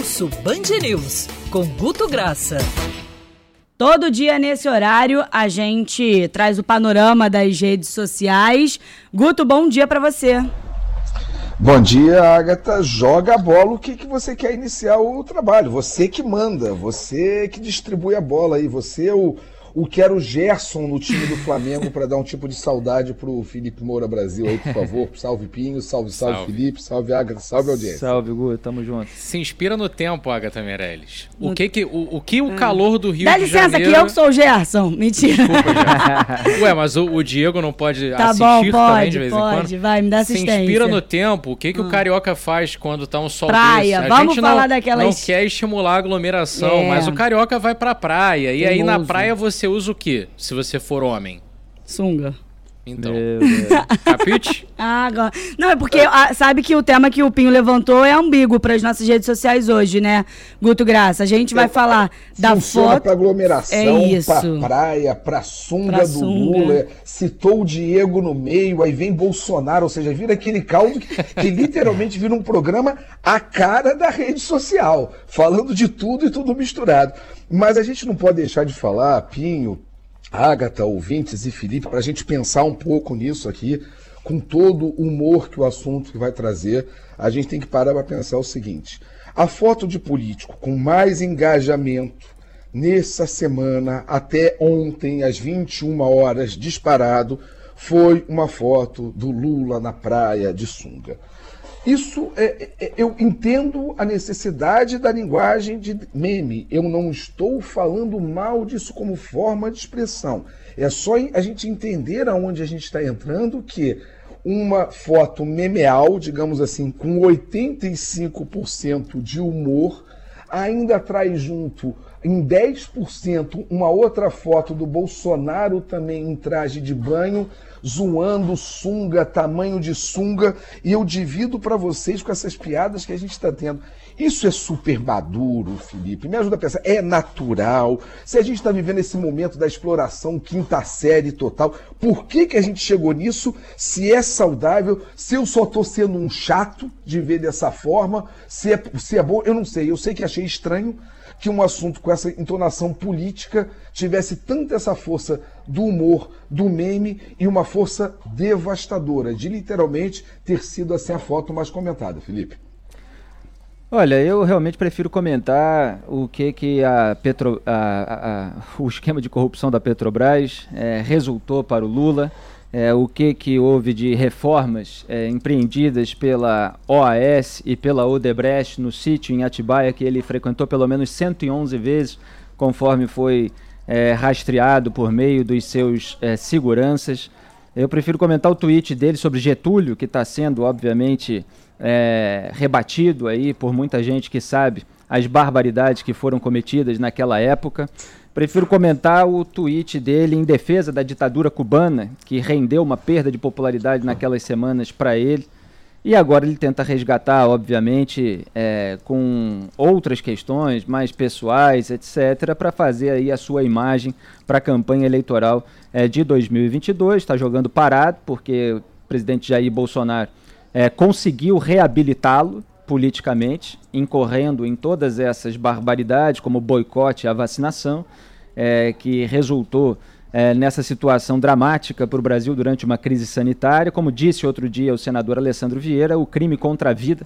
Pulso Band News, com Guto Graça. Todo dia nesse horário a gente traz o panorama das redes sociais. Guto, bom dia para você. Bom dia, Agatha. Joga a bola o que, que você quer iniciar o trabalho. Você que manda, você que distribui a bola aí. Você é o, o que era o Gerson no time do Flamengo para dar um tipo de saudade pro Felipe Moura Brasil aí, por favor. Salve Pinho, salve, salve, salve. Felipe, salve Agatha, salve audiência. Salve, Gu, tamo junto. Se inspira no tempo, Agatha Meirelles. O que que o, o que o calor do Rio Dá de licença Janeiro... que eu que sou o Gerson. Mentira. Desculpa, Gerson. Ué, mas o, o Diego não pode Tá assistir bom, também pode, de vez pode. em quando? Vai, me dá Se assistência. inspira no tempo. O que que o carioca faz quando tá um sol Praia. desse? A Vamos gente falar não, daquelas- não quer estimular a aglomeração, É. mas o carioca vai pra praia. E aí na praia você usa o quê? Se você for homem. Sunga. Então, capite? Ah, agora. Não, é porque ah, sabe que o tema que o Pinho levantou é ambíguo para as nossas redes sociais hoje, né, Guto Graça? A gente vai falar da Funciona foto. pra aglomeração, É isso. pra praia, pra sunga Pra do sunga. Lula. Citou o Diego no meio, aí vem Bolsonaro, ou seja, vira aquele caldo que, que literalmente vira um programa a cara da rede social, falando de tudo e tudo misturado. Mas a gente não pode deixar de falar, Pinho, Agatha, ouvintes e Felipe, para a gente pensar um pouco nisso aqui, com todo o humor que o assunto vai trazer, a gente tem que parar para pensar o seguinte: a foto de político com mais engajamento nessa semana, até ontem, às 21 horas, disparado, foi uma foto do Lula na praia de sunga. Isso é, é- eu entendo a necessidade da linguagem de meme. Eu não estou falando mal disso como forma de expressão. É só a gente entender aonde a gente está entrando que uma foto memeal, digamos assim, com 85% de humor, ainda traz junto em 10% uma outra foto do Bolsonaro também em traje de banho, zoando sunga, tamanho de sunga, e eu divido para vocês com essas piadas que a gente está tendo. Isso é super maduro, Felipe. Me ajuda a pensar. É natural. Se a gente está vivendo esse momento da exploração quinta série total, por que, que a gente chegou nisso? Se é saudável, se eu só estou sendo um chato de ver dessa forma, se é, se é bom, eu não sei. Eu sei que achei estranho que um assunto com essa entonação política tivesse tanta essa força do humor, do meme e uma força devastadora de literalmente ter sido assim a foto mais comentada, Felipe. Olha, eu realmente prefiro comentar o que que a Petro, a- a- a- o esquema de corrupção da Petrobras eh, resultou para o Lula, eh, o que que houve de reformas eh, empreendidas pela OAS e pela Odebrecht no sítio em Atibaia que ele frequentou pelo menos 111 vezes, conforme foi eh, rastreado por meio dos seus eh, seguranças. Eu prefiro comentar o tweet dele sobre Getúlio, que está sendo, obviamente, é, rebatido aí por muita gente que sabe as barbaridades que foram cometidas naquela época. Prefiro comentar o tweet dele em defesa da ditadura cubana, que rendeu uma perda de popularidade naquelas semanas para ele. E agora ele tenta resgatar, obviamente, é, com outras questões mais pessoais, etc., para fazer aí a sua imagem para a campanha eleitoral é, de 2022. Está jogando parado, porque o presidente Jair Bolsonaro é, conseguiu reabilitá-lo politicamente, incorrendo em todas essas barbaridades, como o boicote à vacinação, é, que resultou é, nessa situação dramática para o Brasil durante uma crise sanitária. Como disse outro dia o senador Alessandro Vieira, o crime contra a vida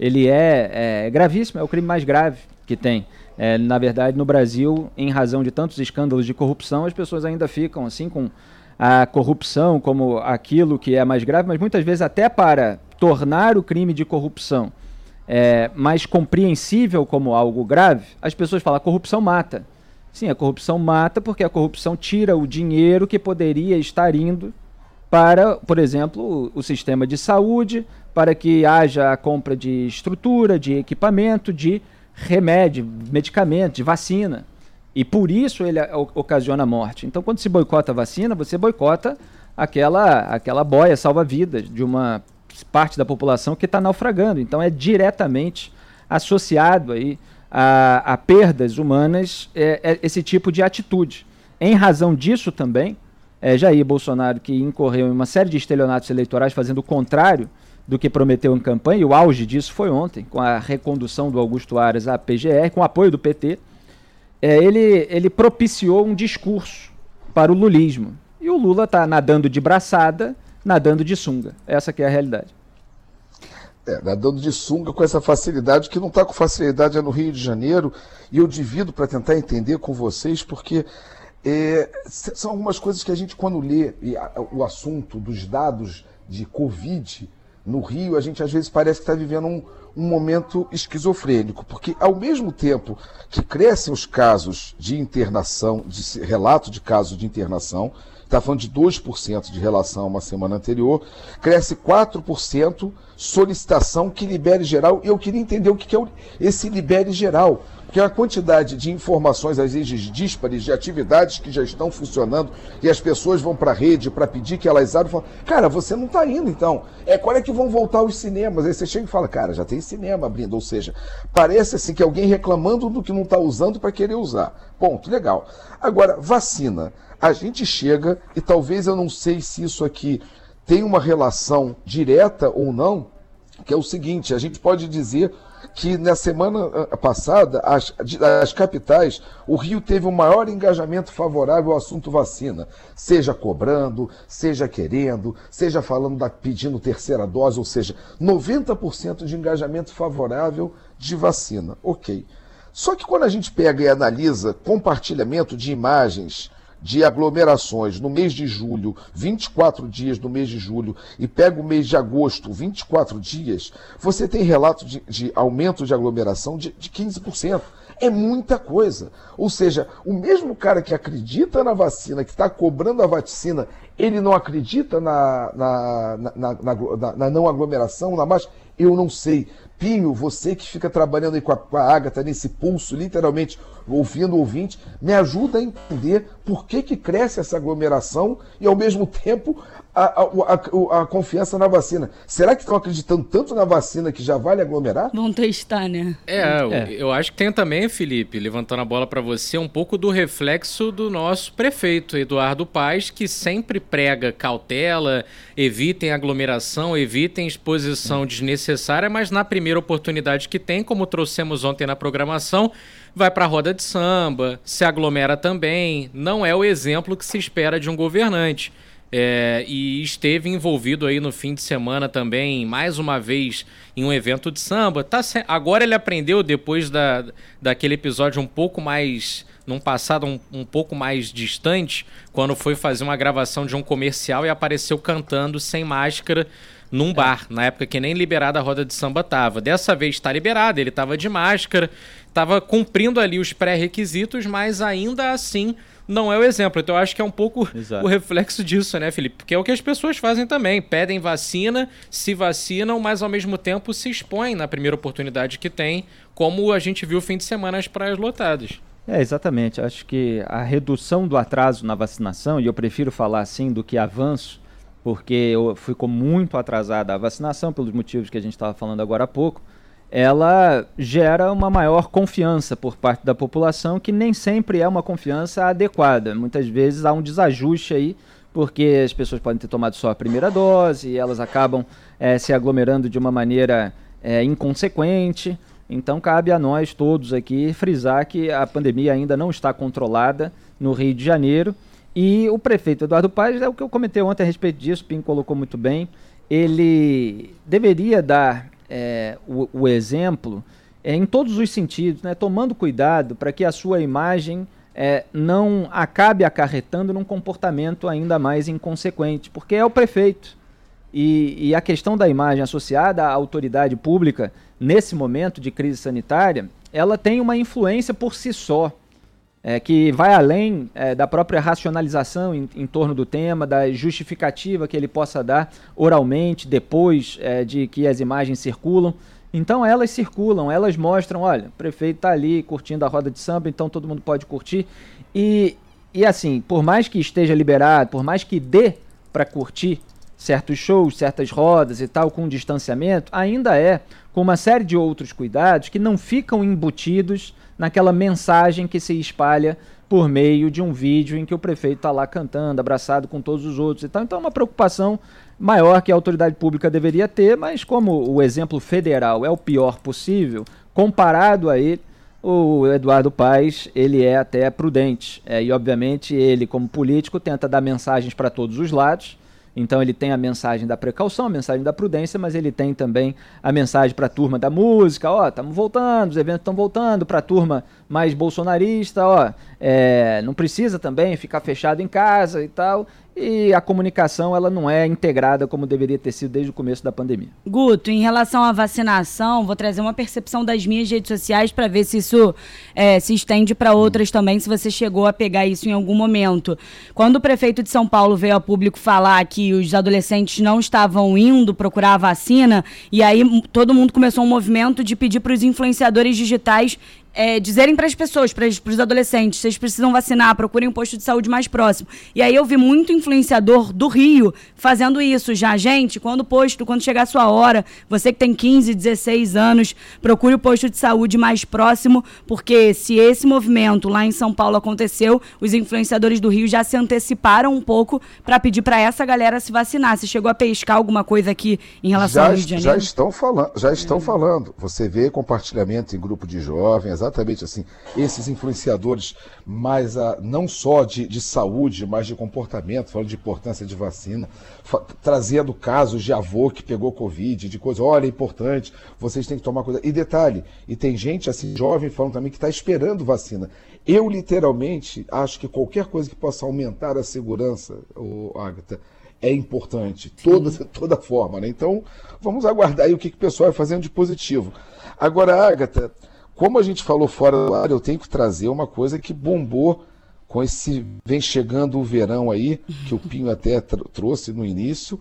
ele é, é gravíssimo, é o crime mais grave que tem. É, na verdade, no Brasil, em razão de tantos escândalos de corrupção, as pessoas ainda ficam assim com a corrupção como aquilo que é mais grave, mas muitas vezes até para tornar o crime de corrupção é, mais compreensível como algo grave, as pessoas falam corrupção mata. Sim, a corrupção mata porque a corrupção tira o dinheiro que poderia estar indo para, por exemplo, o, o sistema de saúde, para que haja a compra de estrutura, de equipamento, de remédio, medicamento, de vacina. E por isso ele ocasiona a morte. Então, quando se boicota a vacina, você boicota aquela, aquela boia salva-vidas de uma parte da população que está naufragando. Então, é diretamente associado aí a, a perdas humanas é, é esse tipo de atitude. Em razão disso também, é, Jair Bolsonaro, que incorreu em uma série de estelionatos eleitorais fazendo o contrário do que prometeu em campanha, e o auge disso foi ontem, com a recondução do Augusto Aras à PGR, com apoio do PT, é, ele, ele propiciou um discurso para o lulismo. E o Lula está nadando de braçada, nadando de sunga. Essa que é a realidade. É, nadando de sunga com essa facilidade, que não está com facilidade é no Rio de Janeiro, e eu divido para tentar entender com vocês, porque é, são algumas coisas que a gente, quando lê o assunto dos dados de Covid no Rio, a gente às vezes parece que está vivendo um, um momento esquizofrênico, porque ao mesmo tempo que crescem os casos de internação, de relato de casos de internação, está falando de 2% de relação a uma semana anterior, cresce 4% solicitação que libere geral. Eu queria entender o que é esse libere geral. Porque a quantidade de informações, às vezes díspares, de atividades que já estão funcionando, e as pessoas vão para a rede para pedir que elas abram e falam, cara, você não está indo então. É quando é que vão voltar os cinemas? Aí você chega e fala, cara, já tem cinema abrindo. Ou seja, parece assim que alguém reclamando do que não está usando para querer usar. Ponto, legal. Agora, vacina. A gente chega, e talvez eu não sei se isso aqui tem uma relação direta ou não, que é o seguinte: a gente pode dizer que na semana ah, passada, as, as capitais, o Rio teve o maior engajamento favorável ao assunto vacina, seja cobrando, seja querendo, seja falando da pedindo terceira dose, ou seja, 90% de engajamento favorável de vacina. Ok. Só que quando a gente pega e analisa compartilhamento de imagens de aglomerações no mês de julho, 24 dias no mês de julho, e pega o mês de agosto, 24 dias, você tem relato de, de aumento de aglomeração de, de 15%. É muita coisa. Ou seja, o mesmo cara que acredita na vacina, que está cobrando a vacina, ele não acredita na, na, na, na, na não aglomeração, na marcha? Eu não sei. Pinho, você que fica trabalhando aí com a, com a Agatha nesse pulso, literalmente ouvindo o ouvinte, me ajuda a entender por que, que cresce essa aglomeração e, ao mesmo tempo, a, a, a, confiança na vacina. Será que estão acreditando tanto na vacina que já vale aglomerar? Vão testar, né? É, é. eu acho que tem também, Felipe, levantando a bola para você, um pouco do reflexo do nosso prefeito, Eduardo Paes, que sempre prega cautela, evitem aglomeração, evitem exposição desnecessária, mas na primeira oportunidade que tem, como trouxemos ontem na programação, vai para a roda de samba, se aglomera também. Não é o exemplo que se espera de um governante. É, e esteve envolvido aí no fim de semana também, mais uma vez, em um evento de samba. Tá. Agora ele aprendeu, depois da, daquele episódio um pouco mais. num passado um, um pouco mais distante, quando foi fazer uma gravação de um comercial e apareceu cantando sem máscara num é. bar, na época que nem liberada a roda de samba tava. Dessa vez está liberada, ele tava de máscara, tava cumprindo ali os pré-requisitos, mas ainda assim não é o exemplo. Então eu acho que é um pouco Exato. o reflexo disso, né, Felipe? Porque é o que as pessoas fazem também. Pedem vacina, se vacinam, mas ao mesmo tempo se expõem na primeira oportunidade que tem, como a gente viu fim de semana as praias lotadas. É, exatamente. Acho que a redução do atraso na vacinação, e eu prefiro falar assim do que avanço, porque eu ficou muito atrasada a vacinação, pelos motivos que a gente estava falando agora há pouco, ela gera uma maior confiança por parte da população, que nem sempre é uma confiança adequada. Muitas vezes há um desajuste aí, porque as pessoas podem ter tomado só a primeira dose e elas acabam é, se aglomerando de uma maneira é, inconsequente. Então cabe a nós todos aqui frisar que a pandemia ainda não está controlada no Rio de Janeiro. E o prefeito Eduardo Paes, é o que eu comentei ontem a respeito disso, o Pim colocou muito bem, ele deveria dar é, o, o, exemplo é, em todos os sentidos, né, tomando cuidado para que a sua imagem é, não acabe acarretando num comportamento ainda mais inconsequente, porque é o prefeito. E, e, a questão da imagem associada à autoridade pública, nesse momento de crise sanitária, ela tem uma influência por si só, é, que vai além é, da própria racionalização em, em, torno do tema, da justificativa que ele possa dar oralmente depois é, de que as imagens circulam. Então elas circulam, elas mostram, olha, o prefeito está ali curtindo a roda de samba, então todo mundo pode curtir. E, e assim, por mais que esteja liberado, por mais que dê para curtir certos shows, certas rodas e tal, com distanciamento, ainda é com uma série de outros cuidados que não ficam embutidos naquela mensagem que se espalha por meio de um vídeo em que o prefeito está lá cantando, abraçado com todos os outros e tal. Então é uma preocupação maior que a autoridade pública deveria ter, mas como o exemplo federal é o pior possível, comparado a ele, o Eduardo Paes ele é até prudente. É, e, obviamente, ele, como político, tenta dar mensagens para todos os lados. Então ele tem a mensagem da precaução, a mensagem da prudência, mas ele tem também a mensagem para a turma da música, ó, estamos voltando, os eventos estão voltando, para a turma mais bolsonarista, ó, é, não precisa também ficar fechado em casa e tal e a comunicação ela não é integrada como deveria ter sido desde o começo da pandemia. Guto, em relação à vacinação, vou trazer uma percepção das minhas redes sociais para ver se isso é, se estende para outras também, se você chegou a pegar isso em algum momento. Quando o prefeito de São Paulo veio ao público falar que os adolescentes não estavam indo procurar a vacina, e aí todo mundo começou um movimento de pedir para os influenciadores digitais é, dizerem para as pessoas, para os adolescentes, vocês precisam vacinar, procurem um posto de saúde mais próximo. E aí eu vi muito influenciador do Rio fazendo isso já. Gente, quando o posto, quando chegar a sua hora, você que tem 15, 16 anos, procure o posto de saúde mais próximo, porque se esse movimento lá em São Paulo aconteceu, os influenciadores do Rio já se anteciparam um pouco para pedir para essa galera se vacinar. Você chegou a pescar alguma coisa aqui em relação já, ao Rio de Janeiro? Já estão falando, já estão falando. Você vê compartilhamento em grupo de jovens, exatamente assim, esses influenciadores mais a, não só de, de saúde, mas de comportamento, falando de importância de vacina, trazendo casos de avô que pegou Covid, de coisa, olha, é importante, vocês têm que tomar cuidado. E detalhe, e tem gente assim, jovem falando também que está esperando vacina. Eu, literalmente, acho que qualquer coisa que possa aumentar a segurança, o Agatha, é importante, toda, toda forma. Né? Então, vamos aguardar aí o que, que o pessoal vai fazendo de positivo. Agora, Agatha, como a gente falou fora do ar, eu tenho que trazer uma coisa que bombou com esse vem chegando o verão aí, que o Pinho até trouxe no início,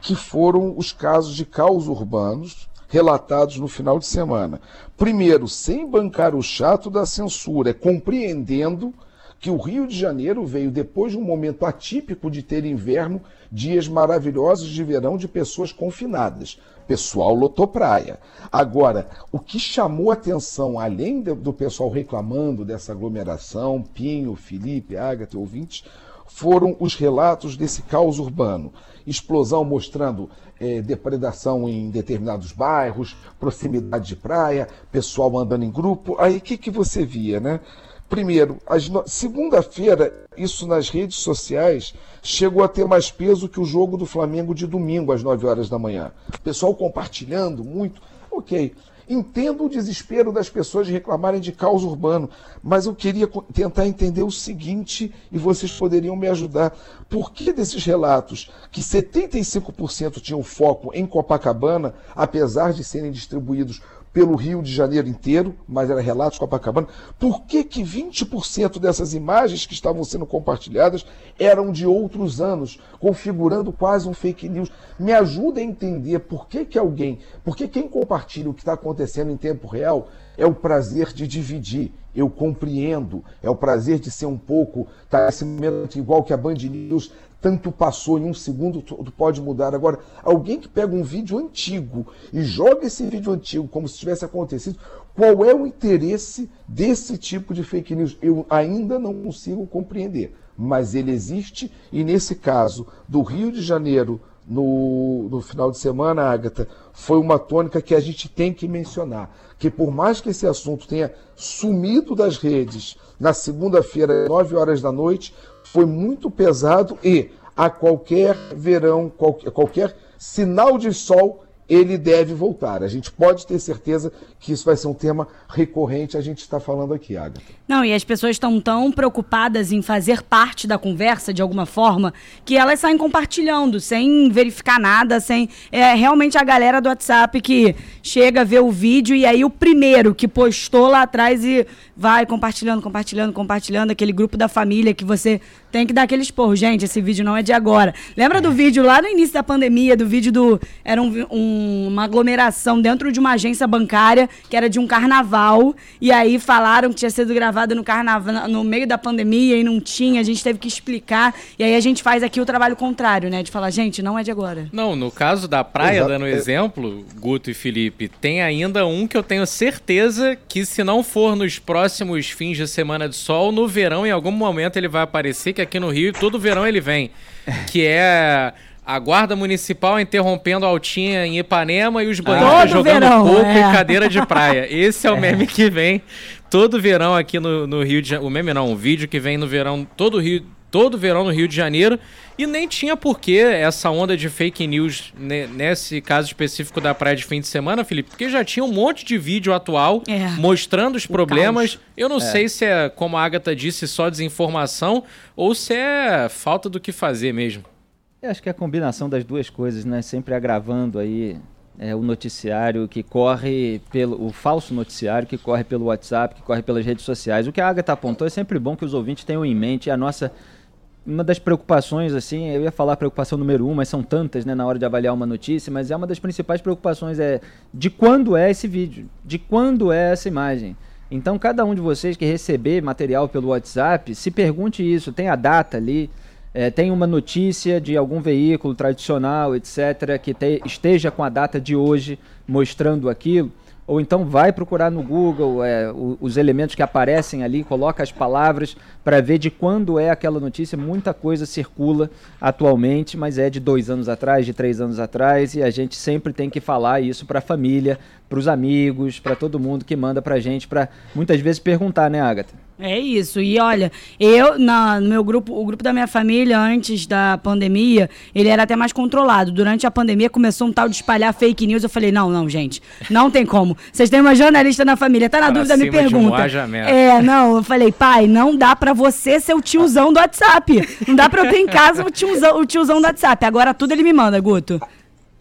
que foram os casos de caos urbanos relatados no final de semana. Primeiro, sem bancar o chato da censura, é compreendendo que o Rio de Janeiro veio depois de um momento atípico de ter inverno, dias maravilhosos de verão de pessoas confinadas pessoal lotou praia. Agora, o que chamou atenção, além do pessoal reclamando dessa aglomeração, Pinho, Felipe, Ágata, ouvintes, foram os relatos desse caos urbano. Explosão mostrando é, depredação em determinados bairros, proximidade de praia, pessoal andando em grupo. Aí o que, que você via, né? Primeiro, no... segunda-feira, isso nas redes sociais chegou a ter mais peso que o jogo do Flamengo de domingo às 9 horas da manhã. O pessoal compartilhando muito. Ok. Entendo o desespero das pessoas de reclamarem de caos urbano, mas eu queria tentar entender o seguinte e vocês poderiam me ajudar. Por que desses relatos que 75% tinham foco em Copacabana, apesar de serem distribuídos pelo Rio de Janeiro inteiro, mas era relatos Copacabana. Por que, que 20% dessas imagens que estavam sendo compartilhadas eram de outros anos, configurando quase um fake news? Me ajuda a entender por que, que alguém, por que quem compartilha o que está acontecendo em tempo real é o prazer de dividir. Eu compreendo, é o prazer de ser um pouco, tá esse momento igual que a Band News tanto passou em um segundo, tudo pode mudar. Agora, alguém que pega um vídeo antigo e joga esse vídeo antigo como se tivesse acontecido, qual é o interesse desse tipo de fake news? Eu ainda não consigo compreender, mas ele existe e nesse caso do Rio de Janeiro, no, no final de semana, Agatha, foi uma tônica que a gente tem que mencionar. Que por mais que esse assunto tenha sumido das redes na segunda-feira, 9 horas da noite, foi muito pesado e a qualquer verão, qualquer, qualquer sinal de sol, ele deve voltar. A gente pode ter certeza que isso vai ser um tema recorrente, a gente está falando aqui, Agatha. Não, e as pessoas estão tão preocupadas em fazer parte da conversa de alguma forma que elas saem compartilhando, sem verificar nada, sem. É realmente a galera do WhatsApp que chega, vê o vídeo e aí o primeiro que postou lá atrás e vai compartilhando, compartilhando, compartilhando, aquele grupo da família que você tem que dar aquele esporro. Gente, esse vídeo não é de agora. Lembra do vídeo lá no início da pandemia, do vídeo do. Era um, um, uma aglomeração dentro de uma agência bancária, que era de um carnaval, e aí falaram que tinha sido gravado no carnaval, no meio da pandemia, e não tinha, a gente teve que explicar. E aí a gente faz aqui o trabalho contrário, né? De falar, gente, não é de agora. Não, no caso da praia, Exato. dando exemplo, Guto e Felipe, tem ainda um que eu tenho certeza que se não for nos próximos fins de semana de sol, no verão, em algum momento ele vai aparecer, que aqui no Rio, todo verão ele vem. Que é A guarda municipal interrompendo a altinha em Ipanema e os bandidos Todo jogando verão, coco é. e cadeira de praia. Esse é o meme que vem todo verão aqui no, no Rio de Janeiro. O meme não, o vídeo que vem no verão, todo Rio, todo verão no Rio de Janeiro. E nem tinha porquê essa onda de fake news ne- nesse caso específico da praia de fim de semana, Felipe, porque já tinha um monte de vídeo atual É. mostrando os problemas. Eu não sei se é, como a Agatha disse, só desinformação ou se é falta do que fazer mesmo. Eu acho que é a combinação das duas coisas, né? Sempre agravando aí é, o noticiário que corre pelo. o falso noticiário que corre pelo WhatsApp, que corre pelas redes sociais. O que a Agatha apontou é sempre bom que os ouvintes tenham em mente a nossa. Uma das preocupações, assim, eu ia falar preocupação número um, mas são tantas, né, na hora de avaliar uma notícia, mas é uma das principais preocupações é de quando é esse vídeo, de quando é essa imagem. Então, cada um de vocês que receber material pelo WhatsApp, se pergunte isso, tem a data ali, é, tem uma notícia de algum veículo tradicional, etc., que te- esteja com a data de hoje mostrando aquilo, ou então vai procurar no Google é, os elementos que aparecem ali, coloca as palavras para ver de quando é aquela notícia. Muita coisa circula atualmente, mas é de dois anos atrás, de três anos atrás, e a gente sempre tem que falar isso para a família, para os amigos, para todo mundo que manda para gente, para muitas vezes perguntar, né, Agatha? É isso. E olha, eu, na, no meu grupo, o grupo da minha família, antes da pandemia, ele era até mais controlado. Durante a pandemia começou um tal de espalhar fake news. Eu falei, não, não, gente, não tem como. Vocês têm uma jornalista na família, tá na Para dúvida, me um pergunta. merda. É, não, eu falei, pai, não dá pra você ser o tiozão do WhatsApp. Não dá pra eu ter em casa o tiozão, o tiozão do WhatsApp. Agora tudo ele me manda, Guto.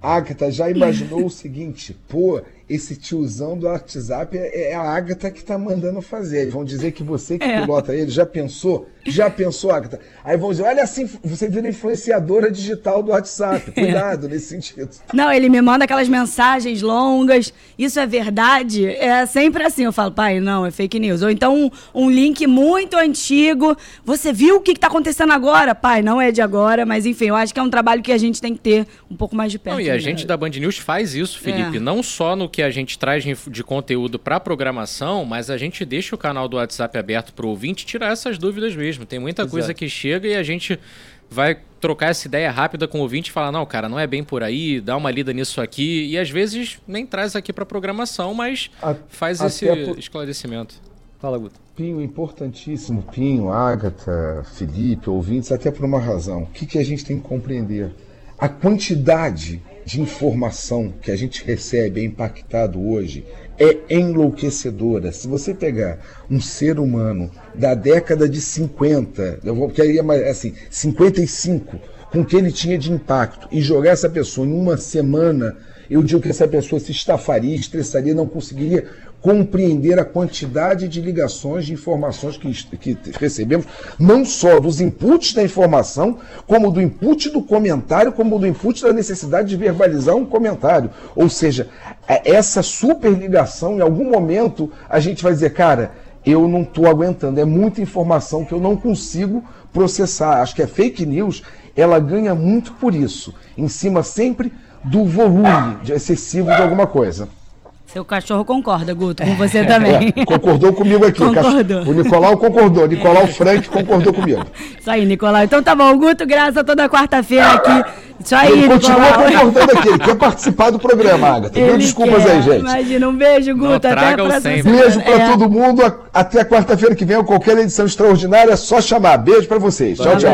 Agatha já imaginou o seguinte, pô, esse tiozão do WhatsApp é, é a Agatha que tá mandando fazer. Vão dizer que você que É. pilota ele, já pensou? Já pensou, Agatha? Aí vão dizer, olha assim, você vira influenciadora digital do WhatsApp. Cuidado nesse sentido. Não, ele me manda aquelas mensagens longas. Isso é verdade? É sempre assim. Eu falo, pai, não, é fake news. Ou então um, um link muito antigo. Você viu o que está acontecendo agora? Pai, não é de agora, mas enfim, eu acho que é um trabalho que a gente tem que ter um pouco mais de perto. Não, e a né? gente da Band News faz isso, Felipe. É. Não só no que a gente traz de, conteúdo para programação, mas a gente deixa o canal do WhatsApp aberto para o ouvinte tirar essas dúvidas mesmo. Tem muita coisa que chega e a gente vai trocar essa ideia rápida com o ouvinte e falar: não, cara, não é bem por aí, dá uma lida nisso aqui. E às vezes nem traz aqui para programação, mas A- faz esse por- esclarecimento. Fala, Guto. Pinho, importantíssimo. Pinho, Agatha, Felipe, ouvintes, até por uma razão. O que, que a gente tem que compreender? A quantidade de informação que a gente recebe, é impactado hoje, é enlouquecedora. Se você pegar um ser humano da década de 50, eu vou queria mais assim, 55, com o que ele tinha de impacto, e jogar essa pessoa em uma semana, eu digo que essa pessoa se estafaria, estressaria, não conseguiria compreender a quantidade de ligações, de informações que, que recebemos, não só dos inputs da informação, como do input do comentário, como do input da necessidade de verbalizar um comentário. Ou seja, é- essa superligação, em algum momento, a gente vai dizer, cara, eu não estou aguentando, é muita informação que eu não consigo processar. Acho que a fake news, ela ganha muito por isso, em cima sempre do volume excessivo de alguma coisa. Seu cachorro concorda, Guto, com você também. É, concordou comigo aqui. Concordou. O Nicolau concordou. Nicolau Frank concordou comigo. Isso aí, Nicolau. Então tá bom, Guto Graça toda quarta-feira aqui. Isso aí, Ele continua Nicolau. concordando aqui. Ele quer participar do programa, Agatha. Mil Ele desculpas quer. aí, gente. Imagina, um beijo, Guto. Até a próxima. Beijo pra É. todo mundo. Até quarta-feira que vem, ou qualquer edição extraordinária, é só chamar. Beijo pra vocês. Tchau, tchau.